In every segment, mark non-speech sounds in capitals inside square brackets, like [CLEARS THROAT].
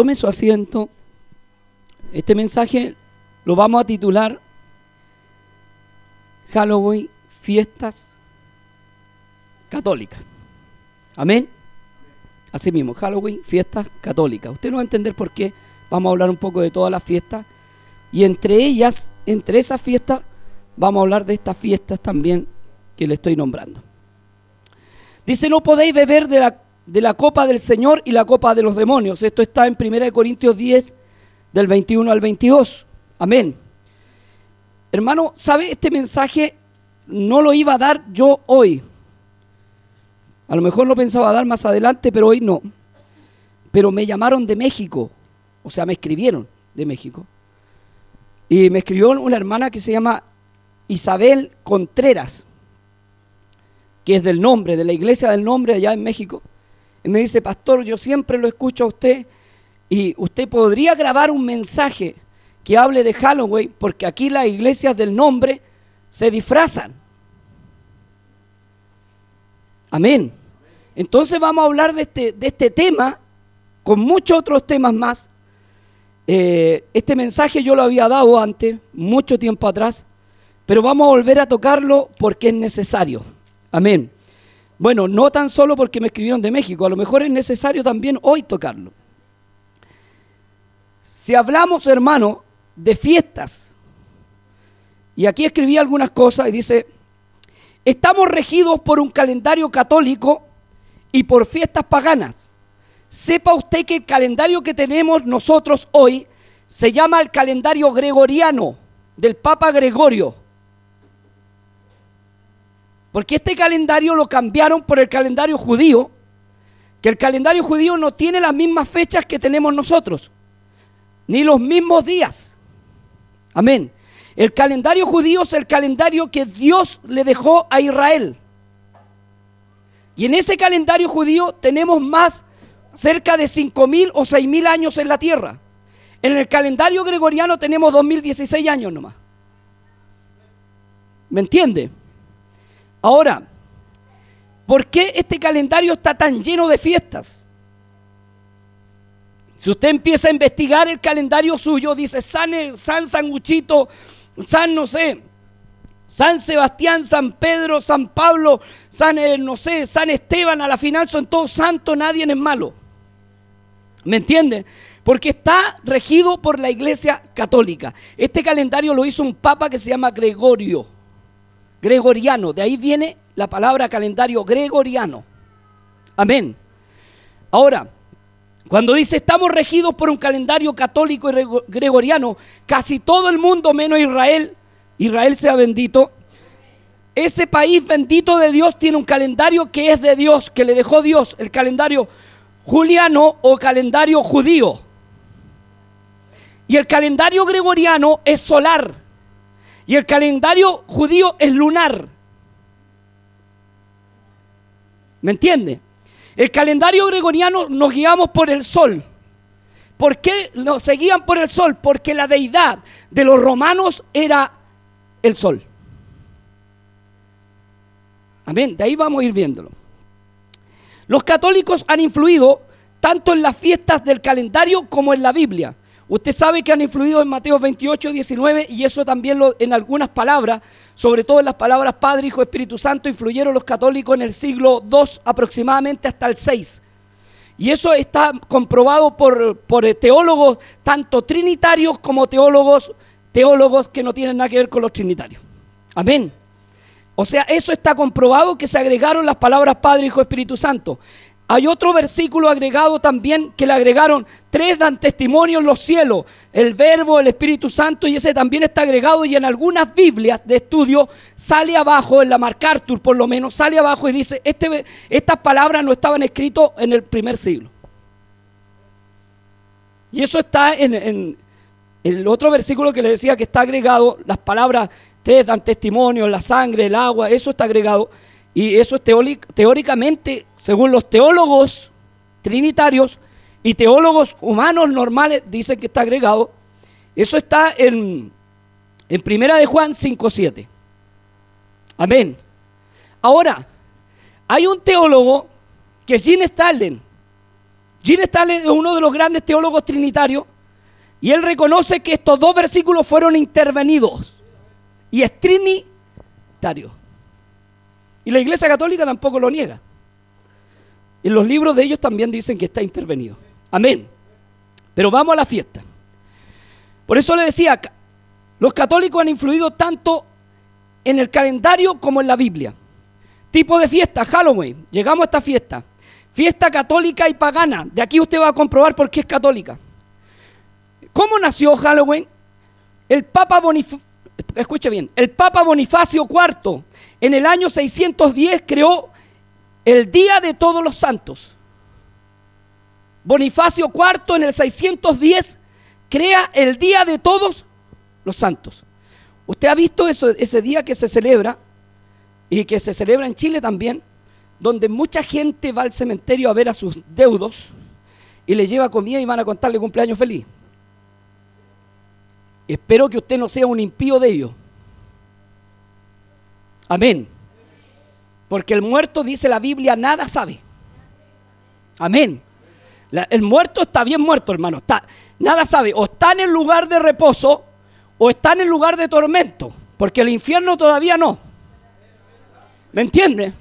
Tome su asiento. Este mensaje lo vamos a titular Halloween, fiestas católicas. Amén. Así mismo, Halloween, fiestas católicas. Usted no va a entender por qué. Vamos a hablar un poco de todas las fiestas. Y entre ellas, entre esas fiestas, vamos a hablar de estas fiestas también que le estoy nombrando. Dice, no podéis beber de la, de la copa del Señor y la copa de los demonios. Esto está en 1 Corintios 10, del 21 al 22. Amén. Hermano, ¿sabe? Este mensaje no lo iba a dar yo hoy. A lo mejor lo pensaba dar más adelante, pero hoy no. Pero me llamaron de México, o sea, me escribieron de México. Y me escribió una hermana que se llama Isabel Contreras, que es del nombre, de la iglesia del nombre allá en México. Y me dice, pastor, yo siempre lo escucho a usted y usted podría grabar un mensaje que hable de Halloween, porque aquí las iglesias del nombre se disfrazan. Amén. Entonces vamos a hablar de este, de este tema, con muchos otros temas más. Eh, este mensaje yo lo había dado antes, mucho tiempo atrás, pero vamos a volver a tocarlo porque es necesario. Amén. Bueno, no tan solo porque me escribieron de México, a lo mejor es necesario también hoy tocarlo. Si hablamos, hermano, de fiestas, y aquí escribí algunas cosas y dice, estamos regidos por un calendario católico y por fiestas paganas. Sepa usted que el calendario que tenemos nosotros hoy se llama el calendario gregoriano del Papa Gregorio. Porque este calendario lo cambiaron por el calendario judío, que el calendario judío no tiene las mismas fechas que tenemos nosotros, ni los mismos días. Amén. El calendario judío es el calendario que Dios le dejó a Israel. Y en ese calendario judío tenemos más, cerca de 5.000 o 6.000 años en la tierra. En el calendario gregoriano tenemos 2016 años nomás. ¿Me entiende? Ahora, ¿por qué este calendario está tan lleno de fiestas? Si usted empieza a investigar el calendario suyo, dice San, San Sanguchito, San no sé, San Sebastián, San Pedro, San Pablo, San, eh, no sé, San Esteban, a la final son todos santos, nadie es malo. ¿Me entiende? Porque está regido por la iglesia católica. Este calendario lo hizo un papa que se llama Gregorio gregoriano. De ahí viene la palabra calendario gregoriano. Amén. Ahora, cuando dice estamos regidos por un calendario católico y gregoriano, casi todo el mundo menos Israel, Israel sea bendito, ese país bendito de Dios tiene un calendario que es de Dios, que le dejó Dios, el calendario juliano o calendario judío. Y el calendario gregoriano es solar. Y el calendario judío es lunar. ¿Me entiende? El calendario gregoriano nos guiamos por el sol. ¿Por qué nos seguían por el sol? Porque la deidad de los romanos era el sol. Amén. De ahí vamos a ir viéndolo. Los católicos han influido tanto en las fiestas del calendario como en la Biblia. Usted sabe que han influido en Mateo 28, 19 y eso también lo, en algunas palabras, sobre todo en las palabras Padre, Hijo, Espíritu Santo, influyeron los católicos en el siglo II aproximadamente hasta el 6. Y eso está comprobado por, por teólogos tanto trinitarios como teólogos, teólogos que no tienen nada que ver con los trinitarios. Amén. O sea, eso está comprobado que se agregaron las palabras Padre, Hijo, Espíritu Santo. Hay otro versículo agregado también que le agregaron, tres dan testimonio en los cielos, el verbo, el Espíritu Santo, y ese también está agregado y en algunas Biblias de estudio sale abajo, en la MacArthur por lo menos, sale abajo y dice, este, estas palabras no estaban escritas en el primer siglo. Y eso está en, en el otro versículo que le decía que está agregado, las palabras tres dan testimonio, la sangre, el agua, eso está agregado. Y eso es teóricamente, según los teólogos trinitarios y teólogos humanos normales, dicen que está agregado. Eso está en, en Primera de Juan 5.7. Amén. Ahora, hay un teólogo que es Gene Stalin, Gene Stanley es uno de los grandes teólogos trinitarios y él reconoce que estos dos versículos fueron intervenidos y es trinitario. Y la Iglesia Católica tampoco lo niega. En los libros de ellos también dicen que está intervenido. Amén. Pero vamos a la fiesta. Por eso le decía, los católicos han influido tanto en el calendario como en la Biblia. Tipo de fiesta, Halloween. Llegamos a esta fiesta. Fiesta católica y pagana. De aquí usted va a comprobar por qué es católica. ¿Cómo nació Halloween? El Papa Bonifacio, escuche bien, el Papa Bonifacio IV en el año 610 creó el Día de Todos los Santos. Bonifacio IV en el 610 crea el Día de Todos los Santos. ¿Usted ha visto eso, ese día que se celebra y que se celebra en Chile también? donde mucha gente va al cementerio a ver a sus deudos y le lleva comida y van a contarle cumpleaños feliz. Espero que usted no sea un impío de ellos. Amén. Porque el muerto, dice la Biblia, nada sabe. Amén. el muerto está bien muerto, hermano. Está, nada sabe. O está en el lugar de reposo o está en el lugar de tormento. Porque el infierno todavía no. ¿Me entiende?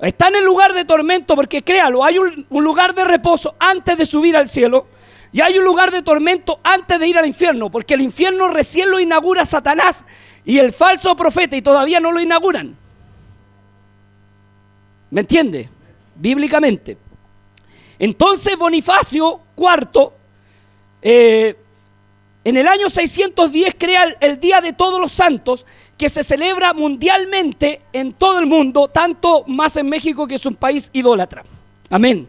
Está en el lugar de tormento porque créalo, hay un, lugar de reposo antes de subir al cielo y hay un lugar de tormento antes de ir al infierno, porque el infierno recién lo inaugura Satanás y el falso profeta y todavía no lo inauguran. ¿Me entiende? Bíblicamente. Entonces Bonifacio IV, eh, en el año 610 crea el Día de Todos los Santos que se celebra mundialmente en todo el mundo, tanto más en México que es un país idólatra. Amén.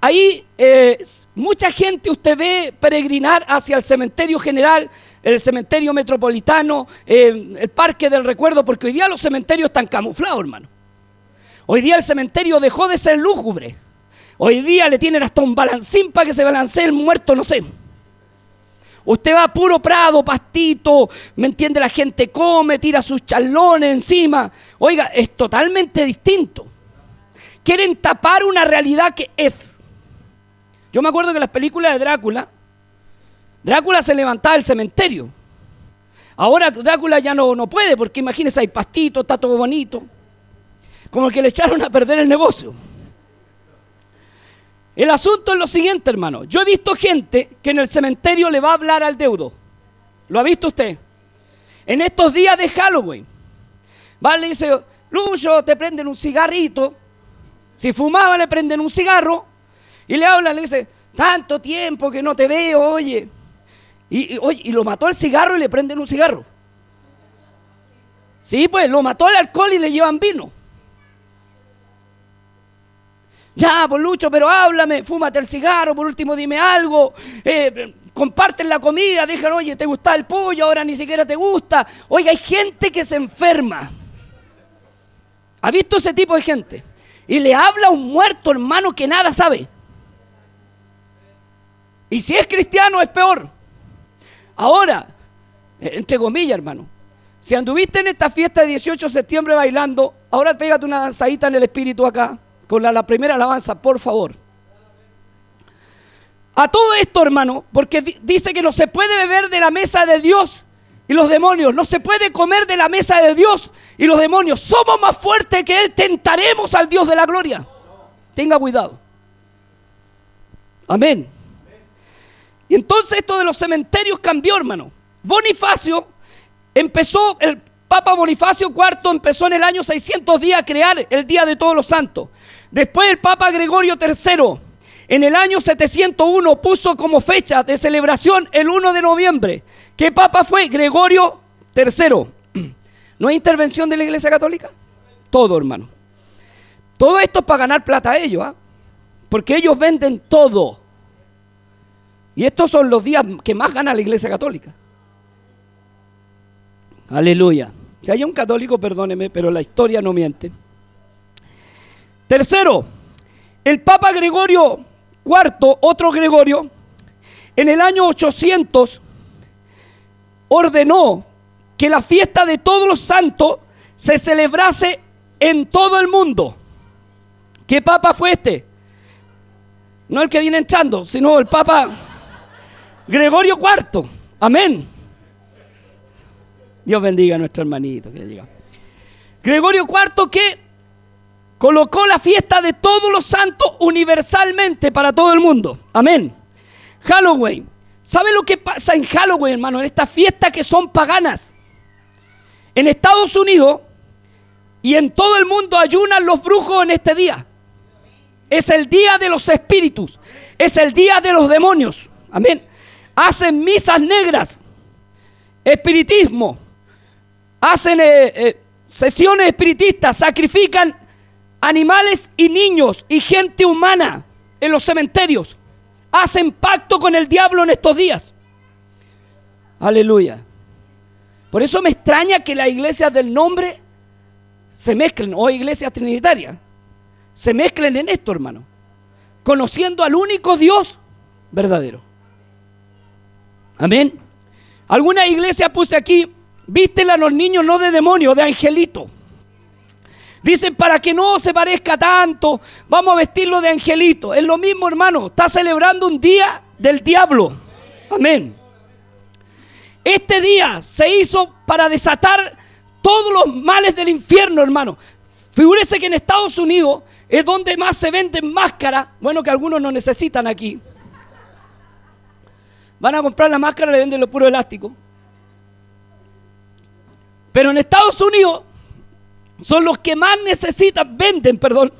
Ahí eh, mucha gente usted ve peregrinar hacia el cementerio general, el cementerio metropolitano, eh, el parque del recuerdo, porque hoy día los cementerios están camuflados, hermano. Hoy día el cementerio dejó de ser lúgubre. Hoy día le tienen hasta un balancín para que se balancee el muerto, no sé. Usted va a puro prado, pastito, ¿me entiende? La gente come, tira sus charlones encima. Oiga, es totalmente distinto. Quieren tapar una realidad que es. Yo me acuerdo que las películas de Drácula, Drácula se levantaba del cementerio. Ahora Drácula ya no, no puede, porque imagínese, hay pastito, está todo bonito. Como que le echaron a perder el negocio. El asunto es lo siguiente, hermano. Yo he visto gente que en el cementerio le va a hablar al deudo. ¿Lo ha visto usted? En estos días de Halloween. Va, le dice, Lucho, te prenden un cigarrito. Si fumaba, le prenden un cigarro. Y le habla, le dice, tanto tiempo que no te veo, oye. Y, y lo mató el cigarro y le prenden un cigarro. Sí, pues lo mató el alcohol y le llevan vino. Ya, pues, Lucho, pero háblame, fúmate el cigarro, por último dime algo. Eh, comparten la comida, dejan, oye, ¿te gusta el pollo? Ahora ni siquiera te gusta. Oiga, hay gente que se enferma. ¿Ha visto ese tipo de gente? Y le habla a un muerto, hermano, que nada sabe. Y si es cristiano, es peor. Ahora, entre comillas, hermano, si anduviste en esta fiesta de 18 de septiembre bailando, ahora pégate una danzadita en el espíritu acá con la, primera alabanza, por favor. A todo esto, hermano, porque dice que no se puede beber de la mesa de Dios y los demonios, no se puede comer de la mesa de Dios y los demonios. Somos más fuertes que Él, tentaremos al Dios de la gloria. Tenga cuidado. Amén. Y entonces esto de los cementerios cambió, hermano. Bonifacio empezó, el Papa Bonifacio IV empezó en el año 610 a crear el Día de Todos los Santos. Después el Papa Gregorio III, en el año 701, puso como fecha de celebración el 1 de noviembre. ¿Qué Papa fue? Gregorio III. [CLEARS THROAT] ¿No hay intervención de la Iglesia Católica? Todo, hermano. Todo esto es para ganar plata a ellos, ¿ah? porque ellos venden todo. Y estos son los días que más gana la Iglesia Católica. Aleluya. Si hay un católico, perdóneme, pero la historia no miente. Tercero, el Papa Gregorio IV, otro Gregorio, en el año 800 ordenó que la fiesta de todos los santos se celebrase en todo el mundo. ¿Qué papa fue este? No el que viene entrando, sino el Papa Gregorio IV. Amén. Dios bendiga a nuestro hermanito que. Gregorio IV que colocó la fiesta de todos los santos universalmente para todo el mundo. Amén. Halloween. ¿Sabe lo que pasa en Halloween, hermano? En estas fiestas que son paganas. En Estados Unidos y en todo el mundo ayunan los brujos en este día. Es el día de los espíritus. Es el día de los demonios. Amén. Hacen misas negras. Espiritismo. Hacen eh, eh, sesiones espiritistas. Sacrifican animales y niños y gente humana en los cementerios. Hacen pacto con el diablo en estos días. Aleluya. Por eso me extraña que las iglesias del nombre se mezclen, o iglesias trinitarias, se mezclen en esto, hermano. Conociendo al único Dios verdadero. Amén. Alguna iglesia puse aquí, vístela a los niños no de demonio, de angelito. Dicen para que no se parezca tanto, vamos a vestirlo de angelito. Es lo mismo, hermano. Está celebrando un día del diablo. Amén. Este día se hizo para desatar todos los males del infierno, hermano. Figúrese que en Estados Unidos es donde más se venden máscaras. Bueno, que algunos no necesitan aquí. Van a comprar la máscara le venden lo puro elástico. Pero en Estados Unidos son los que más necesitan, venden, perdón.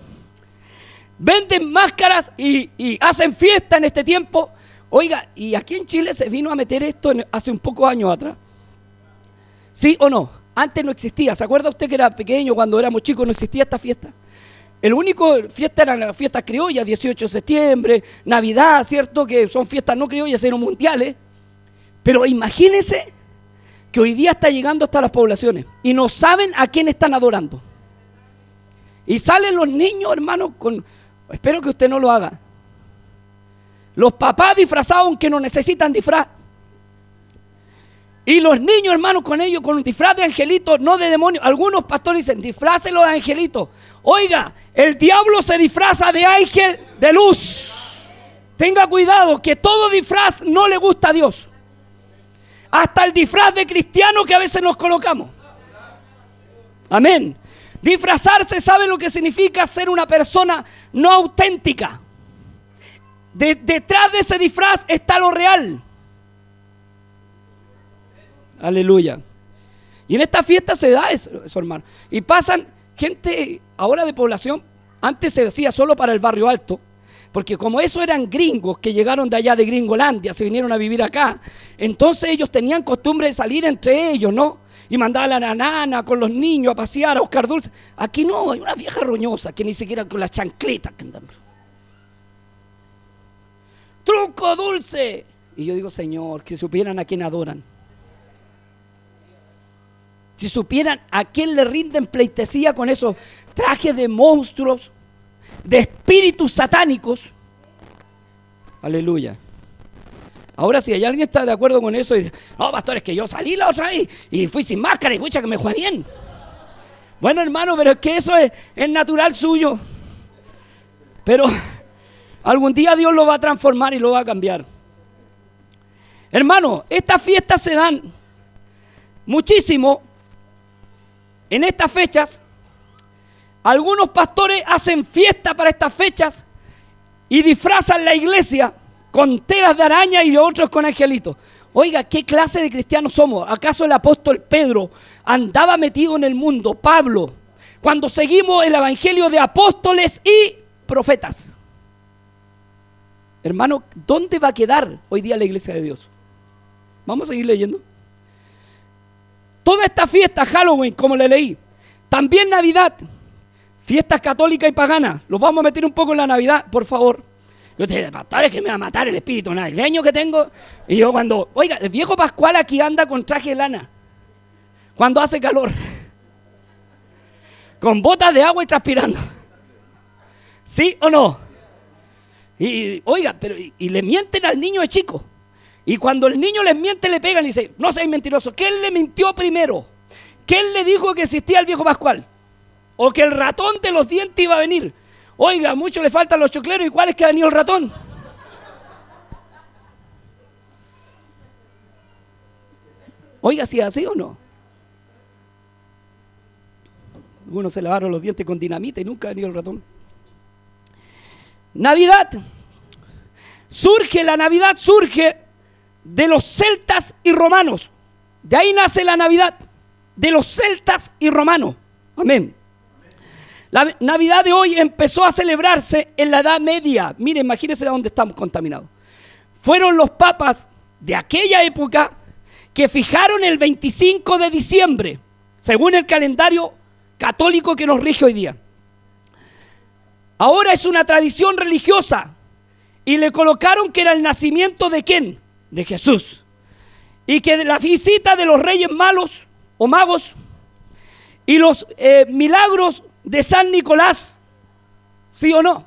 Venden máscaras y, hacen fiesta en este tiempo. Oiga, y aquí en Chile se vino a meter esto hace un poco años atrás. ¿Sí o no? Antes no existía. ¿Se acuerda usted que era pequeño cuando éramos chicos no existía esta fiesta? El único fiesta eran las fiestas criollas, 18 de septiembre, Navidad, ¿cierto? Que son fiestas no criollas, sino mundiales. Pero imagínense que hoy día está llegando hasta las poblaciones y no saben a quién están adorando. Y salen los niños, hermanos, con... Espero que usted no lo haga. Los papás disfrazados aunque no necesitan disfraz. Y los niños, hermanos, con ellos, con un disfraz de angelito, no de demonio. Algunos pastores dicen, disfrácelo de angelito. Oiga, el diablo se disfraza de ángel de luz. Tenga cuidado, que todo disfraz no le gusta a Dios hasta el disfraz de cristiano que a veces nos colocamos. Amén. Disfrazarse sabe lo que significa ser una persona no auténtica. detrás de ese disfraz está lo real. Aleluya. Y en esta fiesta se da eso, eso, hermano. Y pasan gente ahora de población, antes se decía solo para el barrio alto, porque como eso eran gringos que llegaron de allá de Gringolandia, se vinieron a vivir acá, entonces ellos tenían costumbre de salir entre ellos, ¿no? Y mandar a la nana con los niños a pasear, a buscar dulces. Aquí no, hay una vieja roñosa que ni siquiera con las chancletas que andan. ¡Truco dulce! Y yo digo, Señor, que supieran a quién adoran. Si supieran a quién le rinden pleitesía con esos trajes de monstruos, de espíritus satánicos. Aleluya. Ahora, si hay alguien está de acuerdo con eso y dice, no, pastor, es que yo salí la otra vez y fui sin máscara y pucha que me fue bien. Bueno, hermano, pero es que eso es, es natural suyo. Pero algún día Dios lo va a transformar y lo va a cambiar. Hermano, estas fiestas se dan muchísimo en estas fechas algunos pastores hacen fiesta para estas fechas y disfrazan la iglesia con telas de araña y otros con angelitos. Oiga, ¿qué clase de cristianos somos? ¿Acaso el apóstol Pedro andaba metido en el mundo? Pablo, cuando seguimos el evangelio de apóstoles y profetas. Hermano, ¿dónde va a quedar hoy día la iglesia de Dios? Vamos a seguir leyendo. Toda esta fiesta, Halloween, como le leí, también Navidad, Fiestas católicas y paganas. Los vamos a meter un poco en la Navidad, por favor. Yo te digo, pastor, es que me va a matar el espíritu navideño que tengo. Y yo cuando, oiga, el viejo Pascual aquí anda con traje de lana. Cuando hace calor. [LAUGHS] Con botas de agua y transpirando. ¿Sí o no? Y, oiga, pero y, le mienten al niño de chico. Y cuando el niño les miente, le pegan y dice, no seas mentiroso. ¿Quién le mintió primero? ¿Quién le dijo que existía el viejo Pascual? O que el ratón de los dientes iba a venir. Oiga, a muchos le faltan los chocleros y cuál es que ha venido el ratón. Oiga, si es así o no. Algunos se lavaron los dientes con dinamita y nunca ha venido el ratón. Navidad. Surge, la Navidad surge de los celtas y romanos. De ahí nace la Navidad, de los celtas y romanos. Amén. La Navidad de hoy empezó a celebrarse en la Edad Media. Mire, imagínense de dónde estamos contaminados. Fueron los papas de aquella época que fijaron el 25 de diciembre, según el calendario católico que nos rige hoy día. Ahora es una tradición religiosa y le colocaron que era el nacimiento de quién? De Jesús. Y que la visita de los reyes malos o magos y los eh, milagros de San Nicolás, ¿sí o no?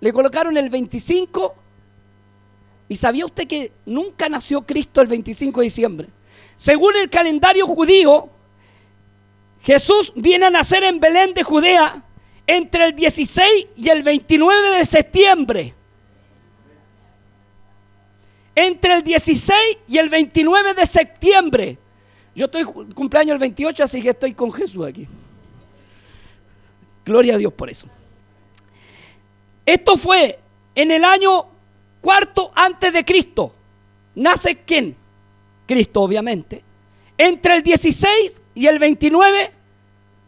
Le colocaron el 25 y sabía usted que nunca nació Cristo el 25 de diciembre. Según el calendario judío, Jesús viene a nacer en Belén de Judea entre el 16 y el 29 de septiembre. Entre el 16 y el 29 de septiembre. Yo estoy cumpleaños el 28, así que estoy con Jesús aquí. Gloria a Dios por eso. Esto fue en el año cuarto antes de Cristo. ¿Nace quién? Cristo, obviamente. Entre el 16 y el 29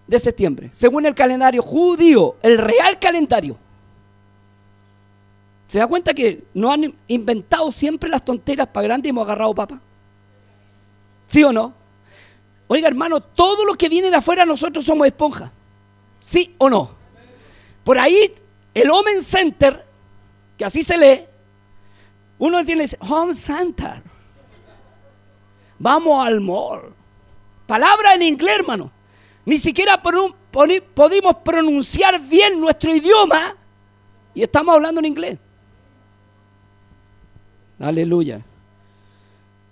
de septiembre, según el calendario judío, el real calendario. ¿Se da cuenta que no han inventado siempre las tonteras para grande y hemos agarrado papa? ¿Sí o no? Oiga, hermano, todo lo que viene de afuera nosotros somos esponjas. ¿Sí o no? Por ahí, el Home Center, que así se lee, uno tiene Home Center. Vamos al mall. Palabra en inglés, hermano. Ni siquiera pudimos pronunciar bien nuestro idioma y estamos hablando en inglés. Aleluya.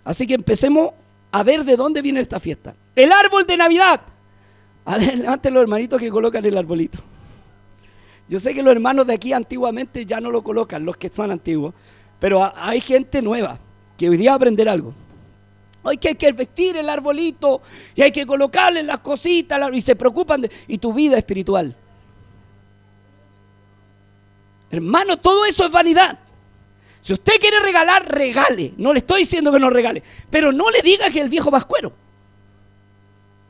Así que empecemos a ver de dónde viene esta fiesta. El árbol de Navidad. [LAUGHS] A ver, levanten los hermanitos que colocan el arbolito. Yo sé que los hermanos de aquí antiguamente ya no lo colocan, los que son antiguos, pero hay gente nueva que hoy día va a aprender algo. Hoy que hay que vestir el arbolito y hay que colocarle las cositas y se preocupan de... Y tu vida espiritual. Hermano, todo eso es vanidad. Si usted quiere regalar, regale. No le estoy diciendo que no regale. Pero no le diga que el viejo vascuero.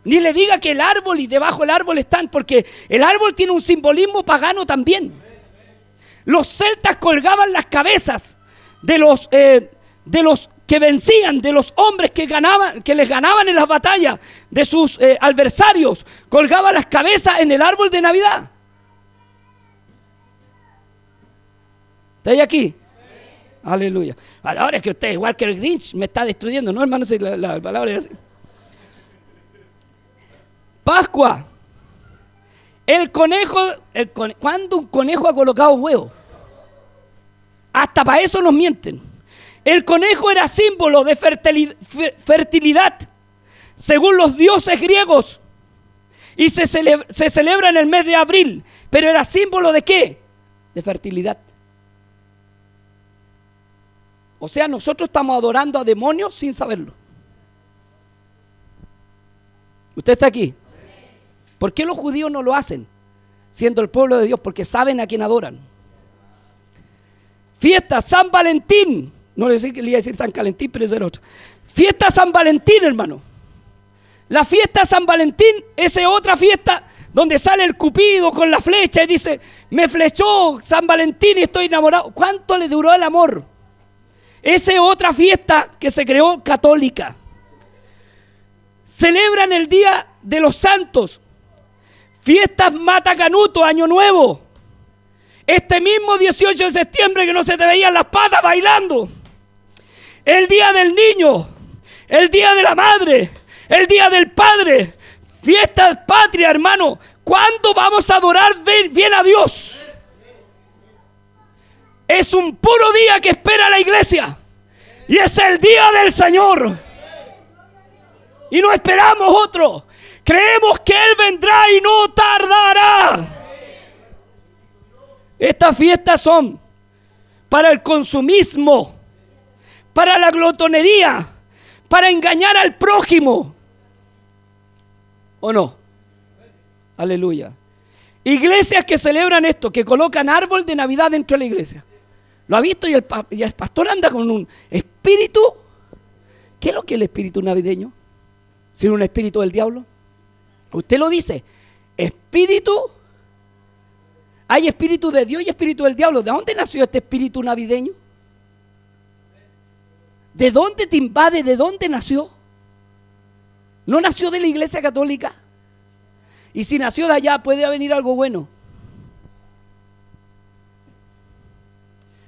Ni le diga que el árbol y debajo del árbol están, porque el árbol tiene un simbolismo pagano también. Los celtas colgaban las cabezas de los, eh, de los que vencían, de los hombres que, ganaban, que les ganaban en las batallas, de sus eh, adversarios, colgaban las cabezas en el árbol de Navidad. ¿Está aquí? Aleluya. Ahora es que usted, igual que el Grinch, me está destruyendo, ¿no, hermano? La, la palabra es así. Pascua. El conejo, ¿cuándo un conejo ha colocado huevo? Hasta para eso nos mienten. El conejo era símbolo de fertilidad, según los dioses griegos. Y se se celebra en el mes de abril. Pero era símbolo de qué? De fertilidad. O sea, nosotros estamos adorando a demonios sin saberlo. ¿Usted está aquí? ¿Por qué los judíos no lo hacen? Siendo el pueblo de Dios, porque saben a quién adoran. Fiesta San Valentín. No le, iba a decir San Calentín, pero eso era otro. Fiesta San Valentín, hermano. La fiesta San Valentín es otra fiesta donde sale el cupido con la flecha y dice, me flechó San Valentín y estoy enamorado. ¿Cuánto le duró el amor? Esa es otra fiesta que se creó católica. Celebran el Día de los Santos. Fiestas Mata Canuto, Año Nuevo. Este mismo 18 de septiembre que no se te veían las patas bailando. El Día del Niño. El Día de la Madre. El Día del Padre. Fiestas patria, hermano. ¿Cuándo vamos a adorar bien a Dios? Es un puro día que espera la iglesia. Y es el día del Señor. Y no esperamos otro. Creemos que Él vendrá y no tardará. Estas fiestas son para el consumismo, para la glotonería, para engañar al prójimo. ¿O no? Aleluya. Iglesias que celebran esto, que colocan árbol de Navidad dentro de la iglesia. ¿Lo ha visto? Y el, y el pastor anda con un espíritu. ¿Qué es lo que es el espíritu navideño? ¿Sino un espíritu del diablo? Usted lo dice. Espíritu. Hay espíritu de Dios y espíritu del diablo. ¿De dónde nació este espíritu navideño? ¿De dónde te invade? ¿De dónde nació? ¿No nació de la iglesia católica? Y si nació de allá, puede venir algo bueno.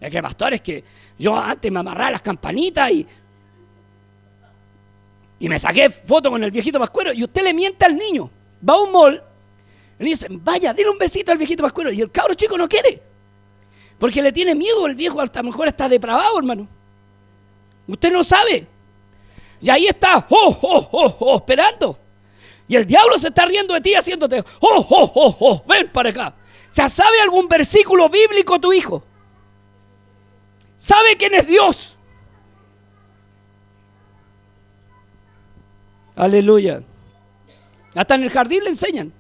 Es que, pastor, es que yo antes me amarraba las campanitas y, y me saqué foto con el viejito pascuero. Y usted le miente al niño. Va a un mall le dice, vaya, dile un besito al viejito pascuero. Y el cabro chico no quiere. Porque le tiene miedo el viejo, a lo mejor está depravado, hermano. Usted no sabe. Y ahí está, oh, oh, oh, oh, esperando. Y el diablo se está riendo de ti haciéndote, oh, oh, oh, oh, ven para acá. O sea, ¿sabe algún versículo bíblico tu hijo? ¿Sabe quién es Dios? Aleluya. Hasta en el jardín le enseñan.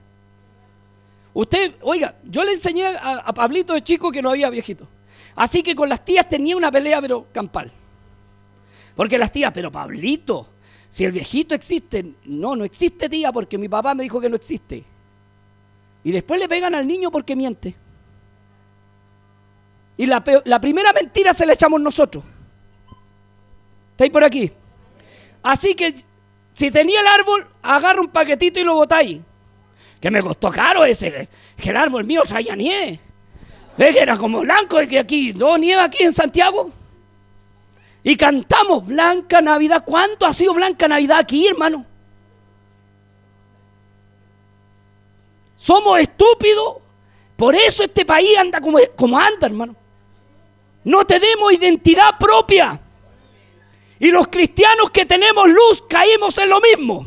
Usted, oiga, yo le enseñé a, Pablito de chico que no había viejito. Así que con las tías tenía una pelea, pero campal. Porque las tías, pero Pablito, si el viejito existe, no, no existe tía porque mi papá me dijo que no existe. Y después le pegan al niño porque miente. Y la, primera mentira se la echamos nosotros. ¿Estáis por aquí? Así que si tenía el árbol, agarra un paquetito y lo botáis. Que me costó caro ese. Que el árbol mío traía nieve. ¿Ves que era como blanco que aquí no nieva aquí en Santiago? Y cantamos Blanca Navidad. ¿Cuánto ha sido Blanca Navidad aquí, hermano? Somos estúpidos. Por eso este país anda como, como anda, hermano. No tenemos identidad propia. Y los cristianos que tenemos luz caímos en lo mismo.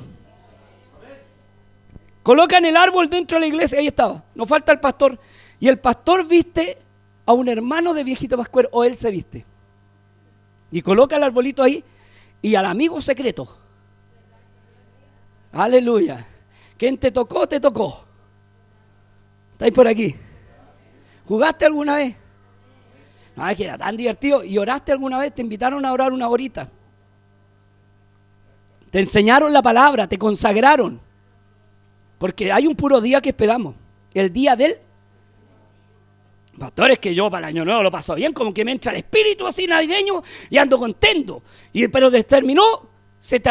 Colocan el árbol dentro de la iglesia, ahí estaba. Nos falta el pastor. Y el pastor viste a un hermano de viejito pascuero, o él se viste. Y coloca el arbolito ahí y al amigo secreto. Aleluya. ¿Quién te tocó? Te tocó. ¿Estáis por aquí? ¿Jugaste alguna vez? No, es que era tan divertido. ¿Y oraste alguna vez? Te invitaron a orar una horita. Te enseñaron la palabra, te consagraron. Porque hay un puro día que esperamos. El día del Pastores que yo para el año nuevo lo paso bien, como que me entra el espíritu así navideño y ando contento. Y, pero terminó, se te,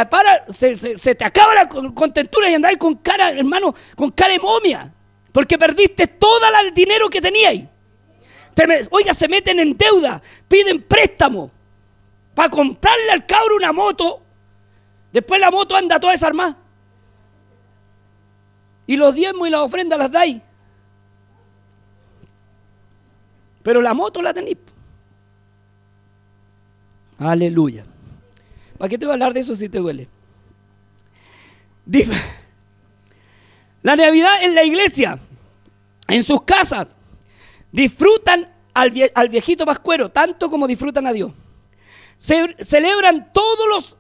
se, te acaba la contentura y andáis con cara, hermano, con cara de momia. Porque perdiste todo el dinero que teníais. Oiga, se meten en deuda, piden préstamo para comprarle al cabro una moto. Después la moto anda toda desarmada. Y los diezmos y las ofrendas las dais. Pero la moto la tenéis. Aleluya. ¿Para qué te voy a hablar de eso si te duele? La Navidad en la iglesia, en sus casas, disfrutan al, viejito pascuero tanto como disfrutan a Dios. Se, celebran todos los,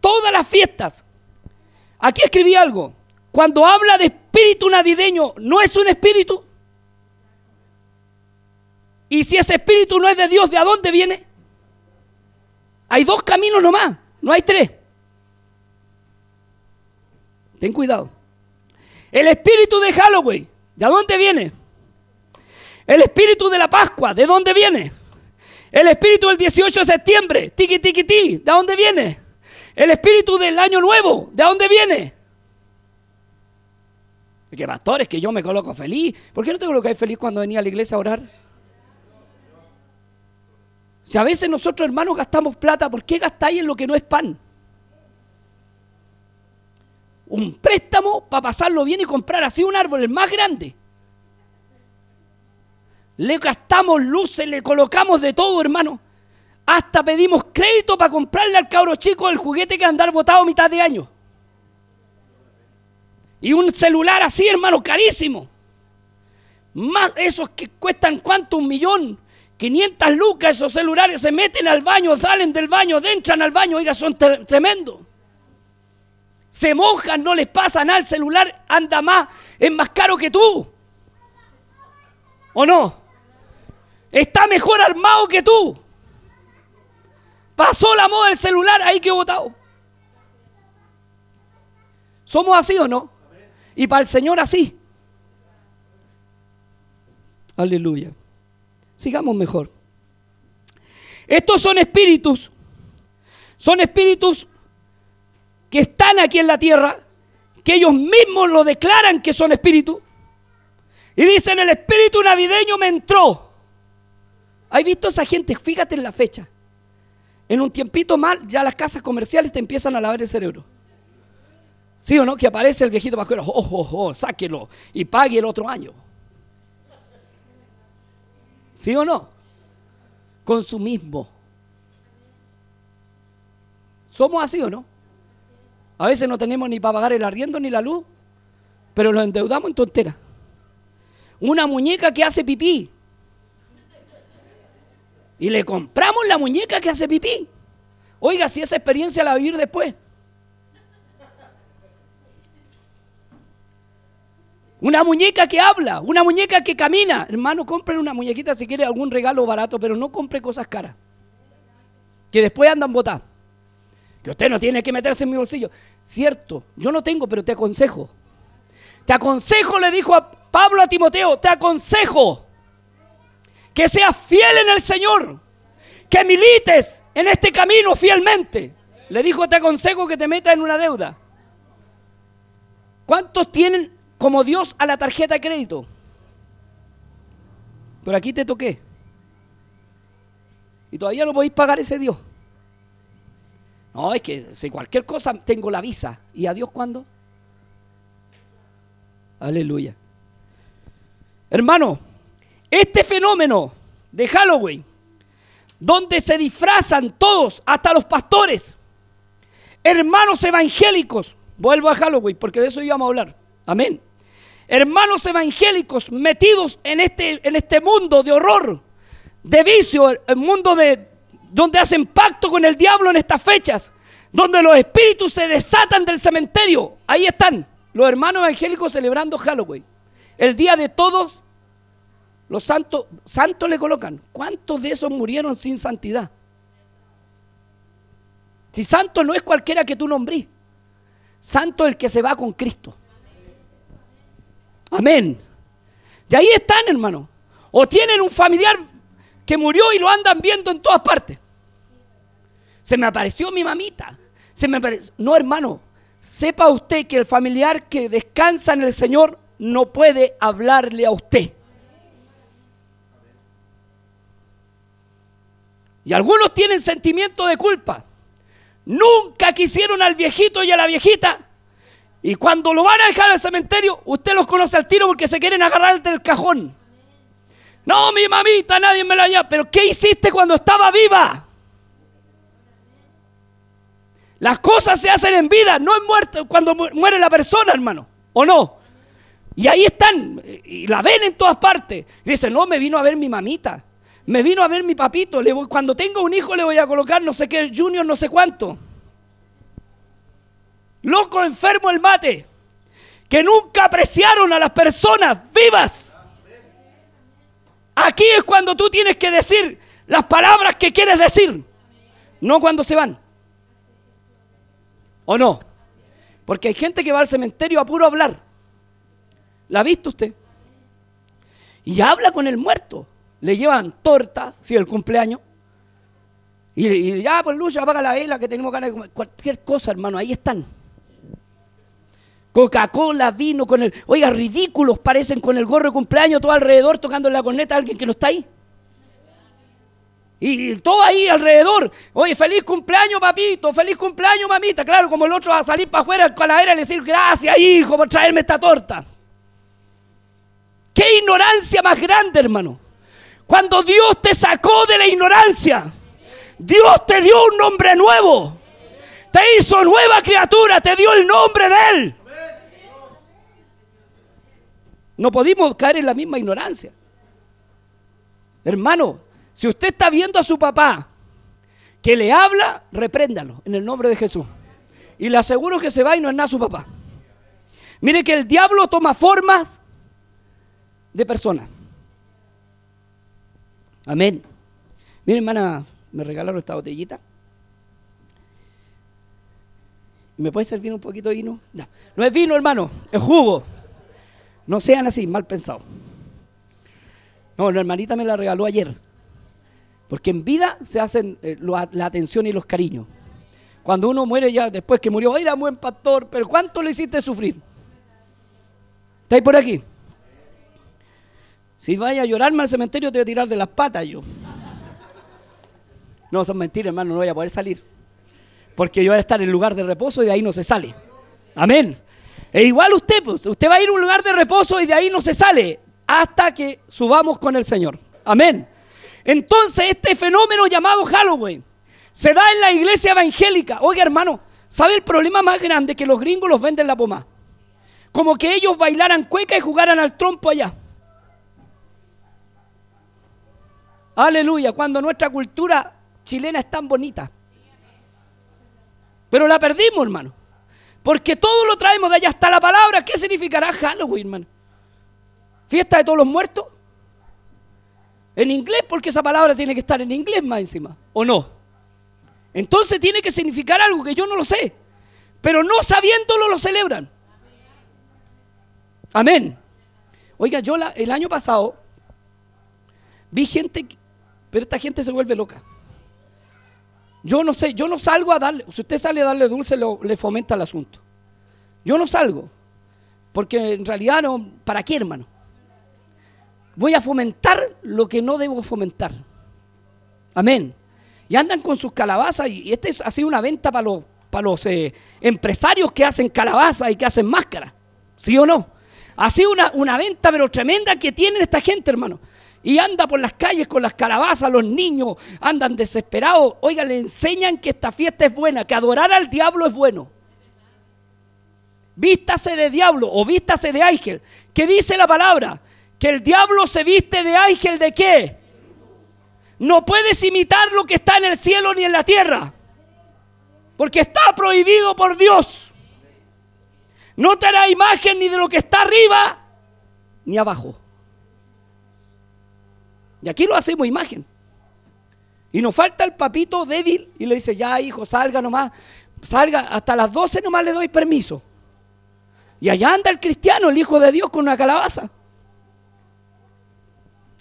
todas las fiestas. Aquí escribí algo. Cuando habla de espíritu navideño, ¿no es un espíritu? Y si ese espíritu no es de Dios, ¿de dónde viene? Hay dos caminos nomás, no hay tres. Ten cuidado. El espíritu de Halloween, ¿de dónde viene? El espíritu de la Pascua, ¿de dónde viene? El espíritu del 18 de septiembre, tiki tiki ti, ¿de dónde viene? El espíritu del año nuevo, ¿de dónde viene? Que pastores, que yo me coloco feliz. ¿Por qué no te colocáis feliz cuando venía a la iglesia a orar? Si a veces nosotros hermanos gastamos plata, ¿por qué gastáis en lo que no es pan? Un préstamo para pasarlo bien y comprar así un árbol, el más grande. Le gastamos luces, le colocamos de todo, hermano. Hasta pedimos crédito para comprarle al cabro chico el juguete que andar botado mitad de año. Y un celular así, hermano, carísimo. Más esos que cuestan cuánto, un millón. 500 lucas esos celulares se meten al baño, salen del baño, entran al baño, oiga, son tremendos. Se mojan, no les pasa nada, el celular anda más, es más caro que tú. ¿O no? Está mejor armado que tú. Pasó la moda del celular, ahí que votado. ¿Somos así o no? Y para el Señor así. Aleluya. Sigamos mejor. Estos son espíritus. Son espíritus que están aquí en la tierra, que ellos mismos lo declaran que son espíritus. Y dicen, el espíritu navideño me entró. ¿Has visto esa gente? Fíjate en la fecha. En un tiempito mal, ya las casas comerciales te empiezan a lavar el cerebro. ¿Sí o no? Que aparece el viejito pascuero, oh, oh, oh, sáquelo y pague el otro año. ¿Sí o no? Consumismo. ¿Somos así o no? A veces no tenemos ni para pagar el arriendo ni la luz, pero nos endeudamos en tontera. Una muñeca que hace pipí. Y le compramos la muñeca que hace pipí. Oiga, si esa experiencia la va a vivir después. Una muñeca que habla, una muñeca que camina. Hermano, compren una muñequita si quiere algún regalo barato, pero no compre cosas caras. Que después andan botadas. Que usted no tiene que meterse en mi bolsillo. Cierto, yo no tengo, pero te aconsejo. Te aconsejo, le dijo a Pablo a Timoteo, te aconsejo que seas fiel en el Señor, que milites en este camino fielmente. Le dijo, te aconsejo que te metas en una deuda. ¿Cuántos tienen como Dios a la tarjeta de crédito. Pero aquí te toqué. Y todavía no podéis pagar ese Dios. No, es que si cualquier cosa tengo la visa. ¿Y a Dios cuándo? Aleluya. Hermano, este fenómeno de Halloween, donde se disfrazan todos, hasta los pastores, hermanos evangélicos, vuelvo a Halloween porque de eso íbamos a hablar. Amén hermanos evangélicos metidos en este, en este mundo de horror, de vicio, el mundo de, donde hacen pacto con el diablo en estas fechas, donde los espíritus se desatan del cementerio. Ahí están los hermanos evangélicos celebrando Halloween. El día de todos los santos, santos le colocan. ¿Cuántos de esos murieron sin santidad? Si santo no es cualquiera que tú nombrís, santo es el que se va con Cristo. Amén. Y ahí están, hermano. O tienen un familiar que murió y lo andan viendo en todas partes. Se me apareció mi mamita. Se me No, hermano. Sepa usted que el familiar que descansa en el Señor no puede hablarle a usted. Y algunos tienen sentimiento de culpa. Nunca quisieron al viejito y a la viejita y cuando lo van a dejar al cementerio, usted los conoce al tiro porque se quieren agarrar del cajón. No, mi mamita, nadie me la llama. Pero ¿qué hiciste cuando estaba viva? Las cosas se hacen en vida, no en muerte, cuando muere la persona, hermano. ¿O no? Y ahí están, y la ven en todas partes. Y dice, no, me vino a ver mi mamita. Me vino a ver mi papito. Le cuando tenga un hijo le voy a colocar no sé qué, junior, no sé cuánto loco, enfermo el mate, que nunca apreciaron a las personas vivas. Aquí es cuando tú tienes que decir las palabras que quieres decir, no cuando se van. ¿O no? Porque hay gente que va al cementerio a puro hablar. ¿La ha visto usted? Y habla con el muerto. Le llevan torta, si el cumpleaños. Y, ya, pues Lucho, apaga la vela que tenemos ganas de comer. Cualquier cosa, hermano, ahí están. Coca-Cola, vino con el. Oiga, ridículos parecen con el gorro de cumpleaños, todo alrededor tocando la corneta a alguien que no está ahí. Y todo ahí alrededor. Oye, feliz cumpleaños, papito, feliz cumpleaños, mamita. Claro, como el otro va a salir para afuera al calavera y decir, gracias, hijo, por traerme esta torta. Qué ignorancia más grande, hermano. Cuando Dios te sacó de la ignorancia, Dios te dio un nombre nuevo. Te hizo nueva criatura, te dio el nombre de Él. No podemos caer en la misma ignorancia. Hermano, si usted está viendo a su papá que le habla, repréndalo en el nombre de Jesús. Y le aseguro que se va y no es nada su papá. Mire que el diablo toma formas de personas. Amén. Mire, hermana, me regalaron esta botellita. ¿Me puede servir un poquito de vino? No, es vino, hermano, es jugo. No sean así, mal pensados. No, la hermanita me la regaló ayer. Porque en vida se hacen eh, la atención y los cariños. Cuando uno muere ya, después que murió, era buen pastor, pero ¿cuánto le hiciste sufrir? ¿Estáis por aquí? Si vaya a llorarme al cementerio, te voy a tirar de las patas yo. No, son mentiras, hermano, no voy a poder salir. Porque yo voy a estar en lugar de reposo y de ahí no se sale. Amén. E igual usted, pues, usted va a ir a un lugar de reposo y de ahí no se sale hasta que subamos con el Señor. Amén. Entonces, este fenómeno llamado Halloween se da en la iglesia evangélica. Oiga, hermano, ¿sabe el problema más grande? Que los gringos los venden la pomada. Como que ellos bailaran cueca y jugaran al trompo allá. Aleluya, cuando nuestra cultura chilena es tan bonita. Pero la perdimos, hermano. Porque todo lo traemos de allá hasta la palabra. ¿Qué significará Halloween, hermano? ¿Fiesta de todos los muertos? En inglés, porque esa palabra tiene que estar en inglés más encima. ¿O no? Entonces tiene que significar algo que yo no lo sé. Pero no sabiéndolo lo celebran. Amén. Oiga, yo el año pasado vi gente, pero esta gente se vuelve loca. Yo no sé, yo no salgo a darle, si usted sale a darle dulce, le fomenta el asunto. Yo no salgo, porque en realidad no, ¿para qué hermano? Voy a fomentar lo que no debo fomentar. Amén. Y andan con sus calabazas y este ha sido una venta para los, para los eh, empresarios que hacen calabazas y que hacen máscaras. ¿Sí o no? Ha sido una, una venta pero tremenda que tienen esta gente, hermano y anda por las calles con las calabazas, los niños andan desesperados. Oiga, le enseñan que esta fiesta es buena, que adorar al diablo es bueno. Vístase de diablo o vístase de ángel. ¿Qué dice la palabra? Que el diablo se viste de ángel de qué? No puedes imitar lo que está en el cielo ni en la tierra. Porque está prohibido por Dios. No te hará imagen ni de lo que está arriba ni abajo. Y aquí lo hacemos imagen. Y nos falta el papito débil y le dice, ya hijo, salga nomás, salga, hasta las 12 nomás le doy permiso. Y allá anda el cristiano, el hijo de Dios, con una calabaza.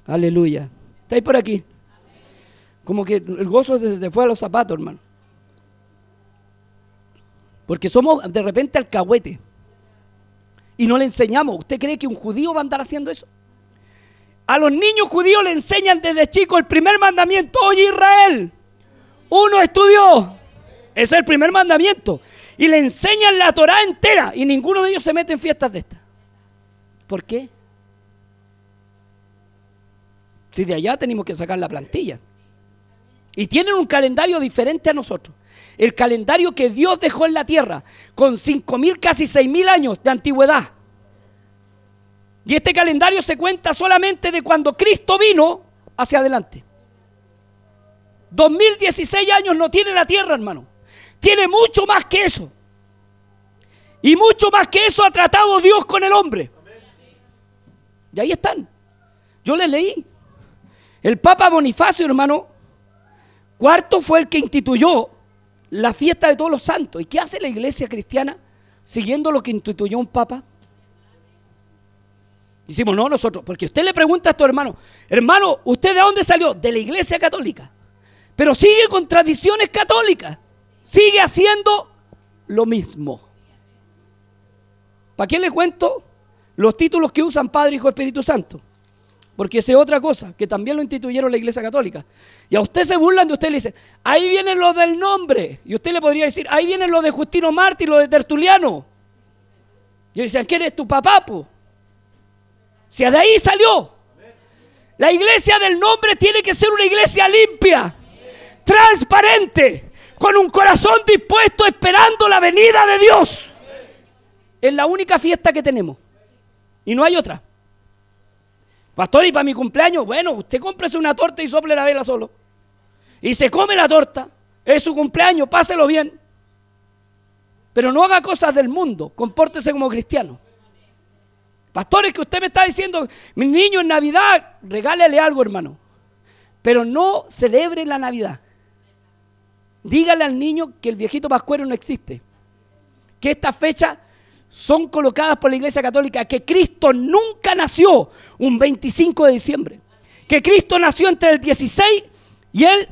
Aleluya. ¿Estáis por aquí? Como que el gozo se fue a los zapatos, hermano. Porque somos de repente alcahuete. Y no le enseñamos. ¿Usted cree que un judío va a andar haciendo eso? A los niños judíos le enseñan desde chico el primer mandamiento. Oye Israel, uno estudió. Es el primer mandamiento. Y le enseñan la Torah entera. Y ninguno de ellos se mete en fiestas de estas. ¿Por qué? Si de allá tenemos que sacar la plantilla. Y tienen un calendario diferente a nosotros. El calendario que Dios dejó en la tierra, con cinco mil, casi seis mil años de antigüedad. Y este calendario se cuenta solamente de cuando Cristo vino hacia adelante. 2016 años no tiene la tierra, hermano. Tiene mucho más que eso. Y mucho más que eso ha tratado Dios con el hombre. Y ahí están. Yo les leí. El Papa Bonifacio, hermano, cuarto fue el que instituyó la fiesta de todos los santos. ¿Y qué hace la iglesia cristiana siguiendo lo que instituyó un papa? Decimos, no nosotros, porque usted le pregunta a estos hermanos, hermano, ¿usted de dónde salió? De la iglesia católica. Pero sigue con tradiciones católicas. Sigue haciendo lo mismo. ¿Para qué le cuento los títulos que usan Padre, Hijo, Espíritu Santo? Porque esa es otra cosa, que también lo instituyeron la iglesia católica. Y a usted se burlan de usted le dicen, ahí vienen los del nombre. Y usted le podría decir, ahí vienen los de Justino Martí, los de Tertuliano. Y ellos dicen, ¿quién es tu papá? Si de ahí salió. La iglesia del nombre tiene que ser una iglesia limpia, transparente, con un corazón dispuesto esperando la venida de Dios. Es la única fiesta que tenemos. Y no hay otra. Pastor, ¿y para mi cumpleaños? Bueno, usted cómprese una torta y sople la vela solo. Y se come la torta. Es su cumpleaños, páselo bien. Pero no haga cosas del mundo, compórtese como cristiano. Pastores, que usted me está diciendo, mi niño en Navidad, regálele algo, hermano. Pero no celebre la Navidad. Dígale al niño que el viejito pascuero no existe. Que estas fechas son colocadas por la Iglesia Católica, que Cristo nunca nació un 25 de diciembre. Que Cristo nació entre el 16 y el...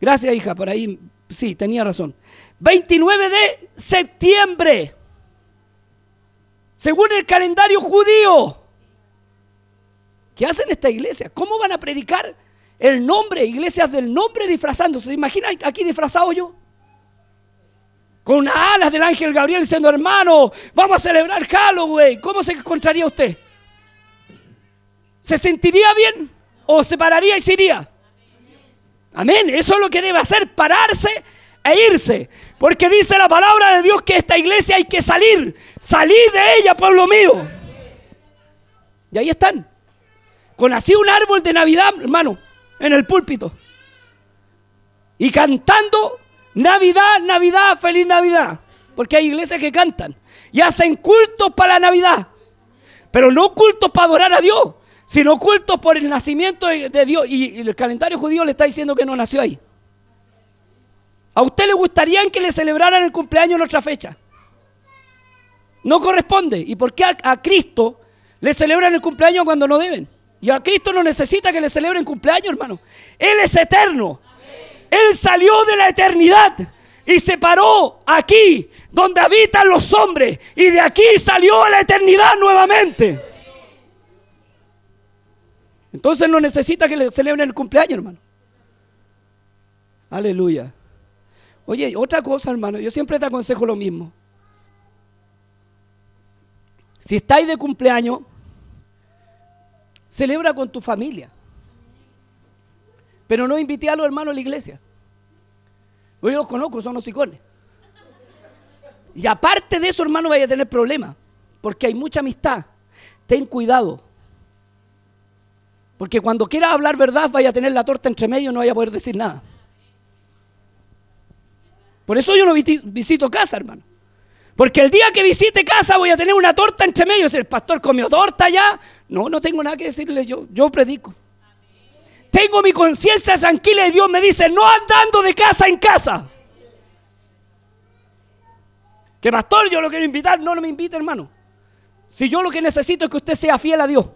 Gracias, hija, por ahí, sí, tenía razón. 29 de septiembre según el calendario judío. ¿Qué hacen esta iglesia? ¿Cómo van a predicar el nombre, iglesias del nombre disfrazándose? ¿Se imagina aquí disfrazado yo? Con unas alas del ángel Gabriel diciendo, hermano, vamos a celebrar Halloween. ¿Cómo se encontraría usted? ¿Se sentiría bien? ¿O se pararía y se iría? Amén. Eso es lo que debe hacer, pararse e irse. Porque dice la palabra de Dios que esta iglesia hay que salir. Salir de ella, pueblo mío. Y ahí están. Con así un árbol de Navidad, hermano, en el púlpito. Y cantando Navidad, Navidad, feliz Navidad. Porque hay iglesias que cantan. Y hacen cultos para la Navidad. Pero no cultos para adorar a Dios. Sino cultos por el nacimiento de Dios. Y el calendario judío le está diciendo que no nació ahí. ¿A usted le gustaría que le celebraran el cumpleaños en otra fecha? No corresponde. ¿Y por qué a, Cristo le celebran el cumpleaños cuando no deben? Y a Cristo no necesita que le celebren cumpleaños, hermano. Él es eterno. Él salió de la eternidad y se paró aquí, donde habitan los hombres. Y de aquí salió a la eternidad nuevamente. Entonces no necesita que le celebren el cumpleaños, hermano. Aleluya. Oye, otra cosa, hermano, yo siempre te aconsejo lo mismo. Si estáis de cumpleaños, celebra con tu familia. Pero no invité a los hermanos a la iglesia. Yo los conozco, son los icones. Y aparte de eso, hermano, vaya a tener problemas. Porque hay mucha amistad. Ten cuidado. Porque cuando quieras hablar verdad, vaya a tener la torta entre medio y no vaya a poder decir nada. Por eso yo no visito casa, hermano. Porque el día que visite casa voy a tener una torta entre medio. Si el pastor comió torta ya, no, no tengo nada que decirle yo. Yo predico. Tengo mi conciencia tranquila y Dios me dice, no andando de casa en casa. Que pastor, yo lo quiero invitar. No, no me invite, hermano. Si yo lo que necesito es que usted sea fiel a Dios.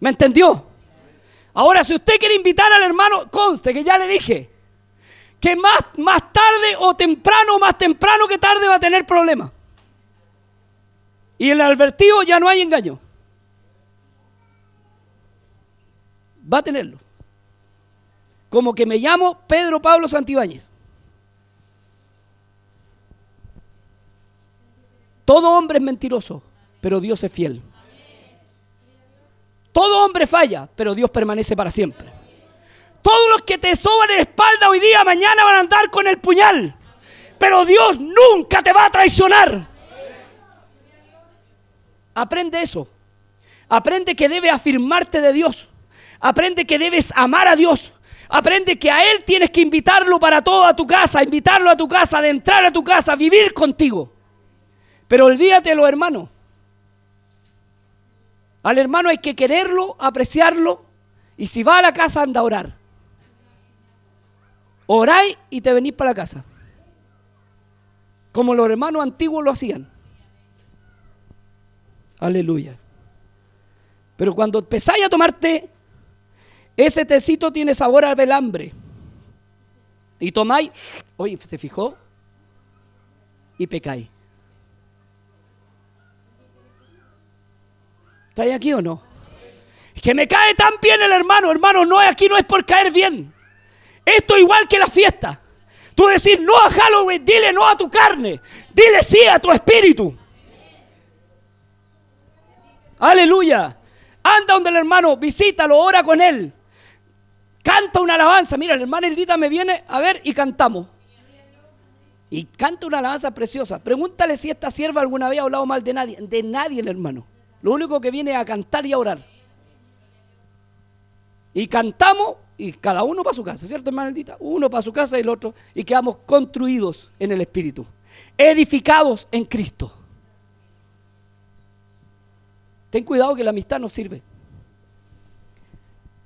¿Me entendió? Ahora, si usted quiere invitar al hermano, conste que ya le dije que más, más tarde o temprano, más temprano que tarde va a tener problemas. Y el advertido ya no hay engaño. Va a tenerlo. Como que me llamo Pedro Pablo Santibáñez. Todo hombre es mentiroso, pero Dios es fiel. Todo hombre falla, pero Dios permanece para siempre. Todos los que te soban la espalda hoy día, mañana van a andar con el puñal. Pero Dios nunca te va a traicionar. Aprende eso. Aprende que debes afirmarte de Dios. Aprende que debes amar a Dios. Aprende que a Él tienes que invitarlo para toda tu casa, invitarlo a tu casa, de entrar a tu casa, vivir contigo. Pero olvídatelo, hermano. Al hermano hay que quererlo, apreciarlo. Y si va a la casa, anda a orar. Oráis y te venís para la casa. Como los hermanos antiguos lo hacían. Aleluya. Pero cuando empezáis a tomar té, ese tecito tiene sabor a velambre. Y tomáis, oye, ¿se fijó? Y pecáis. ¿Estáis aquí o no? Es que me cae tan bien el hermano, hermano, no aquí no es por caer bien. Esto igual que la fiesta. Tú decir no a Halloween, dile no a tu carne, dile sí a tu espíritu. Aleluya. Anda donde el hermano, visítalo, ora con él. Canta una alabanza. Mira, el hermano Eldita me viene a ver y cantamos. Y canta una alabanza preciosa. Pregúntale si esta sierva alguna vez ha hablado mal de nadie. De nadie, el hermano. Lo único que viene es a cantar y a orar. Y cantamos y cada uno para su casa, ¿cierto, hermana maldita? Uno para su casa y el otro. Y quedamos construidos en el Espíritu. Edificados en Cristo. Ten cuidado que la amistad no sirve.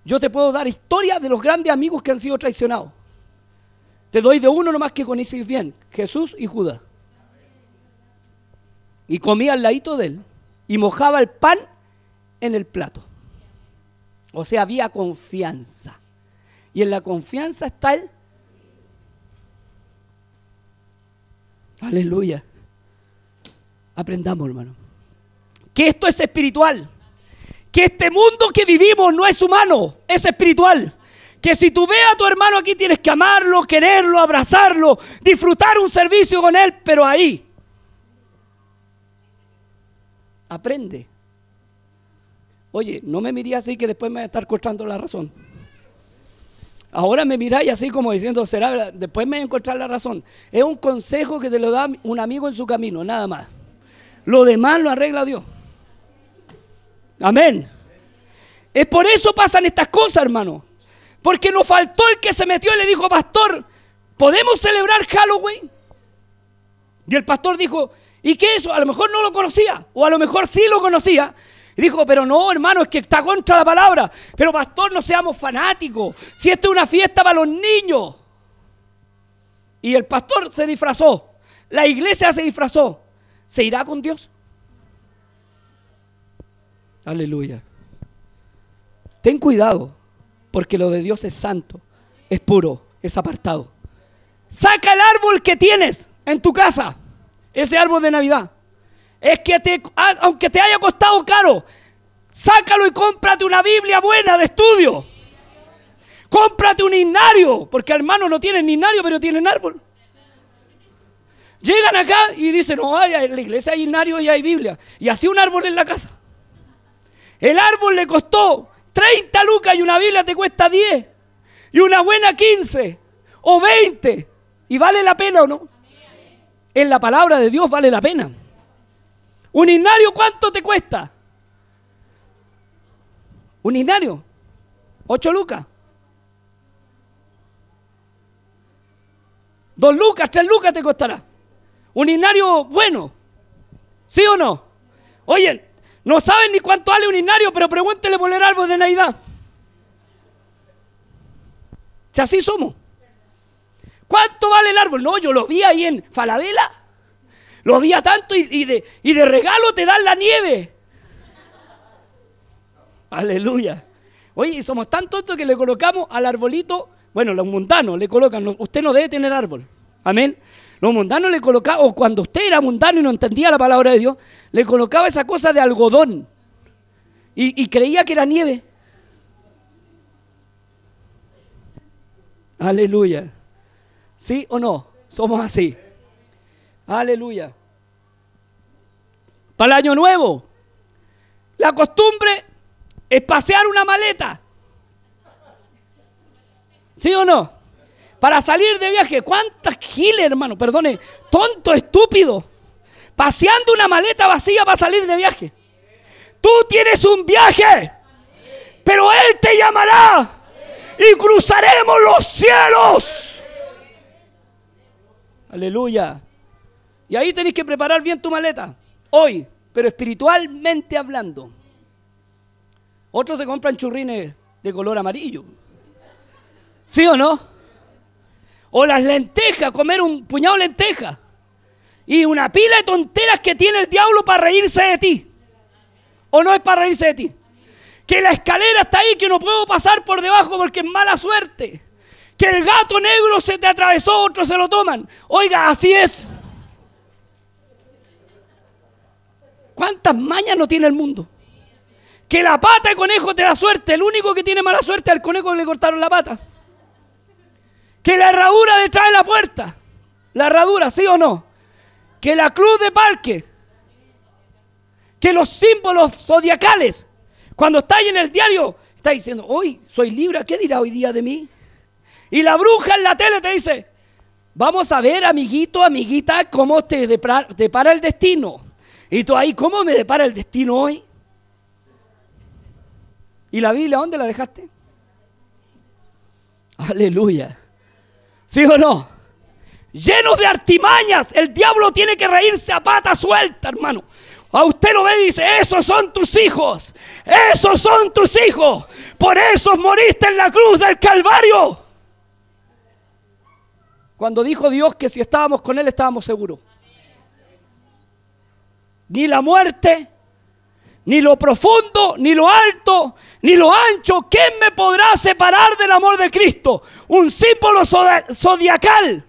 Yo te puedo dar historias de los grandes amigos que han sido traicionados. Te doy de uno nomás que conoces bien, Jesús y Judas. Y comía al ladito de él y mojaba el pan en el plato. O sea, había confianza. Y en la confianza está el... Aleluya. Aprendamos, hermano. Que esto es espiritual. Que este mundo que vivimos no es humano, es espiritual. Que si tú ves a tu hermano aquí tienes que amarlo, quererlo, abrazarlo, disfrutar un servicio con él, pero ahí. Aprende. Oye, no me miréis así que después me voy a estar costando la razón. Ahora me miráis así como diciendo, será después me voy a encontrar la razón. Es un consejo que te lo da un amigo en su camino, nada más. Lo demás lo arregla Dios. Amén. Es por eso pasan estas cosas, hermano. Porque nos faltó el que se metió y le dijo, pastor, ¿podemos celebrar Halloween? Y el pastor dijo, ¿y qué es eso? A lo mejor no lo conocía, o a lo mejor sí lo conocía. Dijo, pero no, hermano, es que está contra la palabra. Pero pastor, no seamos fanáticos. Si esto es una fiesta para los niños. Y el pastor se disfrazó. La iglesia se disfrazó. ¿Se irá con Dios? Aleluya. Ten cuidado, porque lo de Dios es santo, es puro, es apartado. Saca el árbol que tienes en tu casa, ese árbol de Navidad. Es que te, aunque te haya costado caro, sácalo y cómprate una Biblia buena de estudio. Cómprate un inario, porque hermano no tienen inario, pero tienen árbol. Llegan acá y dicen, no, en la iglesia hay inario y hay Biblia. Y así un árbol en la casa. El árbol le costó 30 lucas y una Biblia te cuesta 10. Y una buena 15 o 20. ¿Y vale la pena o no? En la palabra de Dios vale la pena. ¿Un inario cuánto te cuesta? ¿Un inario? ¿Ocho lucas? ¿Dos lucas, tres lucas te costará? ¿Un inario bueno? ¿Sí o no? Oye, no saben ni cuánto vale un inario, pero pregúntele por el árbol de Navidad. Si así somos. ¿Cuánto vale el árbol? No, yo lo vi ahí en Falabella. Lo vi a tanto y, de, y de regalo te dan la nieve. Aleluya. Oye, somos tan tontos que le colocamos al arbolito, bueno, los mundanos le colocan, usted no debe tener árbol. Amén. Los mundanos le colocaban, o cuando usted era mundano y no entendía la palabra de Dios, le colocaba esa cosa de algodón y creía que era nieve. Aleluya. ¿Sí o no? Somos así. Aleluya. Para el año nuevo, la costumbre es pasear una maleta. ¿Sí o no? Para salir de viaje. ¿Cuántas giles, hermano? Perdone, tonto, estúpido. Paseando una maleta vacía para salir de viaje. Tú tienes un viaje, pero Él te llamará y cruzaremos los cielos. Aleluya. Y ahí tenéis que preparar bien tu maleta. Hoy, pero espiritualmente hablando. Otros se compran churrines de color amarillo. ¿Sí o no? O las lentejas, comer un puñado de lentejas. Y una pila de tonteras que tiene el diablo para reírse de ti. ¿O no es para reírse de ti? Que la escalera está ahí, que no puedo pasar por debajo porque es mala suerte. Que el gato negro se te atravesó, otros se lo toman. Oiga, así es. ¿Cuántas mañas no tiene el mundo? Que la pata de conejo te da suerte. El único que tiene mala suerte es el conejo que le cortaron la pata. Que la herradura detrás de la puerta. La herradura, ¿sí o no? Que la cruz de parque. Que los símbolos zodiacales. Cuando está ahí en el diario, está diciendo, hoy soy libre, ¿qué dirá hoy día de mí? Y la bruja en la tele te dice, vamos a ver, amiguito, amiguita, cómo te depara el destino. Y tú ahí, ¿cómo me depara el destino hoy? ¿Y la Biblia dónde la dejaste? Aleluya. ¿Sí o no? Llenos de artimañas. El diablo tiene que reírse a pata suelta, hermano. A usted lo ve y dice, esos son tus hijos. Esos son tus hijos. Por eso moriste en la cruz del Calvario. Cuando dijo Dios que si estábamos con Él estábamos seguros. Ni la muerte, ni lo profundo, ni lo alto, ni lo ancho, ¿quién me podrá separar del amor de Cristo? Un símbolo zodiacal,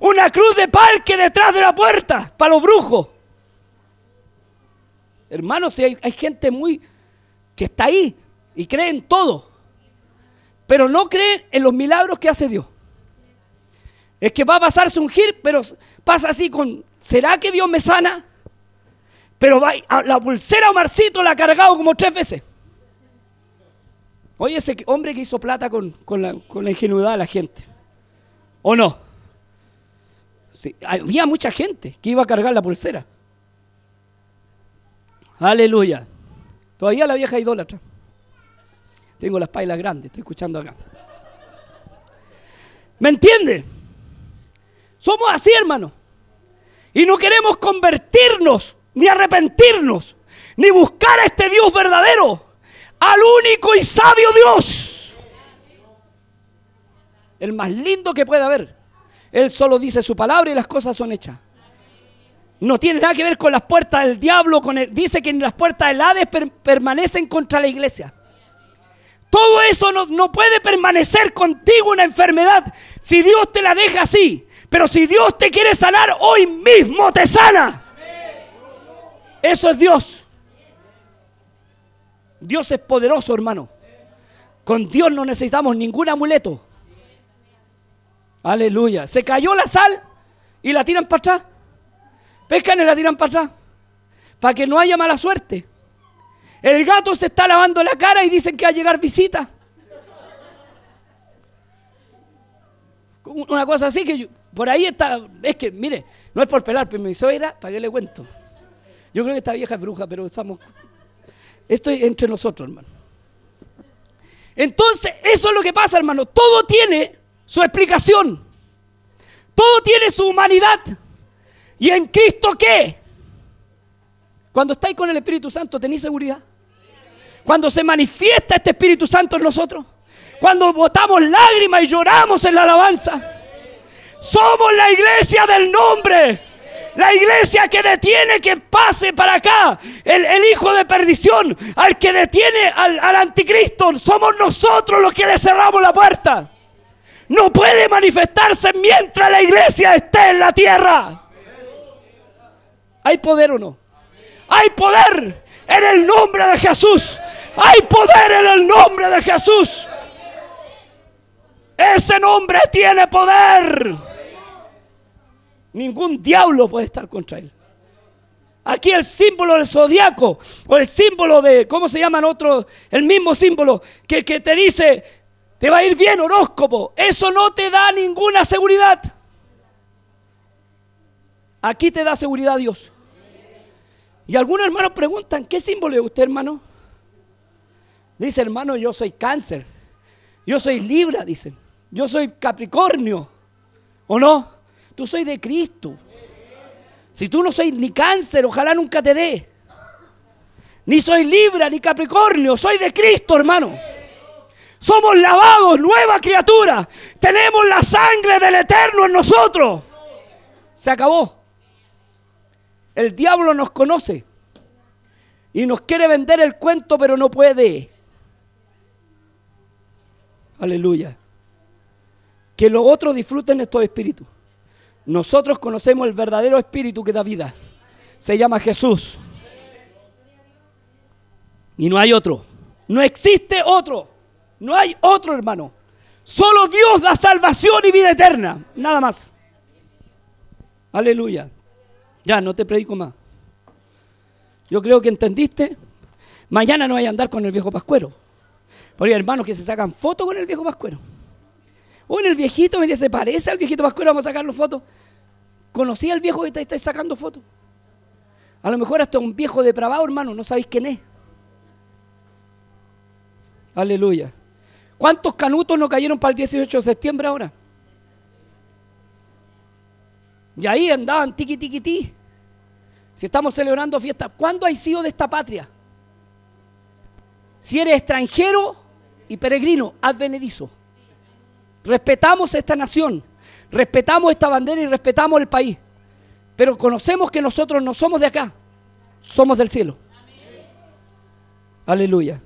una cruz de pal que detrás de la puerta, para los brujos. Hermanos, hay, hay gente muy que está ahí y cree en todo, pero no cree en los milagros que hace Dios. Es que va a pasarse un gir, pero pasa así con, ¿será que Dios me sana? Pero va, la pulsera Omarcito la ha cargado como tres veces. Oye, ese hombre que hizo plata con, la, ingenuidad de la gente. ¿O no? había mucha gente que iba a cargar la pulsera. Aleluya. Todavía la vieja idólatra. Tengo las pailas grandes, estoy escuchando acá. ¿Me entiende? Somos así, hermano. Y no queremos convertirnos ni arrepentirnos, ni buscar a este Dios verdadero, al único y sabio Dios. El más lindo que pueda haber. Él solo dice su palabra y las cosas son hechas. No tiene nada que ver con las puertas del diablo. Con dice que las puertas del Hades permanecen contra la iglesia. Todo eso no, no puede permanecer contigo una enfermedad si Dios te la deja así. Pero si Dios te quiere sanar, hoy mismo te sana. Eso es Dios. Dios es poderoso, hermano. Con Dios no necesitamos ningún amuleto. Aleluya. Se cayó la sal y la tiran para atrás. Pescan y la tiran para atrás. Para que no haya mala suerte. El gato se está lavando la cara y dicen que va a llegar visita. Una cosa así que por ahí está. Es que, mire, no es por pelar, pero mi suegra, ¿para qué le cuento? Yo creo que esta vieja es bruja, pero estamos. Esto es entre nosotros, hermano. Entonces, eso es lo que pasa, hermano. Todo tiene su explicación. Todo tiene su humanidad. ¿Y en Cristo qué? Cuando estáis con el Espíritu Santo, ¿tenéis seguridad? Cuando se manifiesta este Espíritu Santo en nosotros. Cuando botamos lágrimas y lloramos en la alabanza. Somos la iglesia del nombre. La iglesia que detiene que pase para acá el, hijo de perdición, al que detiene al, al anticristo, somos nosotros los que le cerramos la puerta. No puede manifestarse mientras la iglesia esté en la tierra. ¿Hay poder o no? Hay poder en el nombre de Jesús. Hay poder en el nombre de Jesús. Ese nombre tiene poder. Ningún diablo puede estar contra él. Aquí el símbolo del zodiaco, o el símbolo de, ¿cómo se llaman otros? El mismo símbolo que, que te dice, te va a ir bien horóscopo. Eso no te da ninguna seguridad. Aquí te da seguridad Dios. Y algunos hermanos preguntan, ¿qué símbolo es usted, hermano? Dice, hermano, yo soy cáncer. Yo soy Libra, dicen. Yo soy Capricornio. ¿O no? Tú soy de Cristo. Si tú no soy ni cáncer, ojalá nunca te dé. Ni soy Libra, ni Capricornio. Soy de Cristo, hermano. Somos lavados, nueva criatura. Tenemos la sangre del Eterno en nosotros. Se acabó. El diablo nos conoce. Y nos quiere vender el cuento, pero no puede. Aleluya. Que los otros disfruten estos espíritus. Nosotros conocemos el verdadero espíritu que da vida. Se llama Jesús. Y no hay otro. No existe otro. No hay otro hermano. Solo Dios da salvación y vida eterna. Nada más. Aleluya. Ya, no te predico más. Yo creo que entendiste. Mañana no hay a andar con el viejo pascuero. Porque hay hermanos que se sacan fotos con el viejo pascuero. O en el viejito, mire, se parece al viejito Pascuero, vamos a sacarle fotos. ¿Conocí al viejo que está, sacando fotos? A lo mejor hasta un viejo depravado, hermano, no sabéis quién es. Aleluya. ¿Cuántos canutos no cayeron para el 18 de septiembre ahora? Y ahí andaban tiqui tiqui ti. Si estamos celebrando fiesta, ¿cuándo has sido de esta patria? Si eres extranjero y peregrino, advenedizo. Respetamos esta nación, respetamos esta bandera y respetamos el país. Pero conocemos que nosotros no somos de acá, somos del cielo. Aleluya.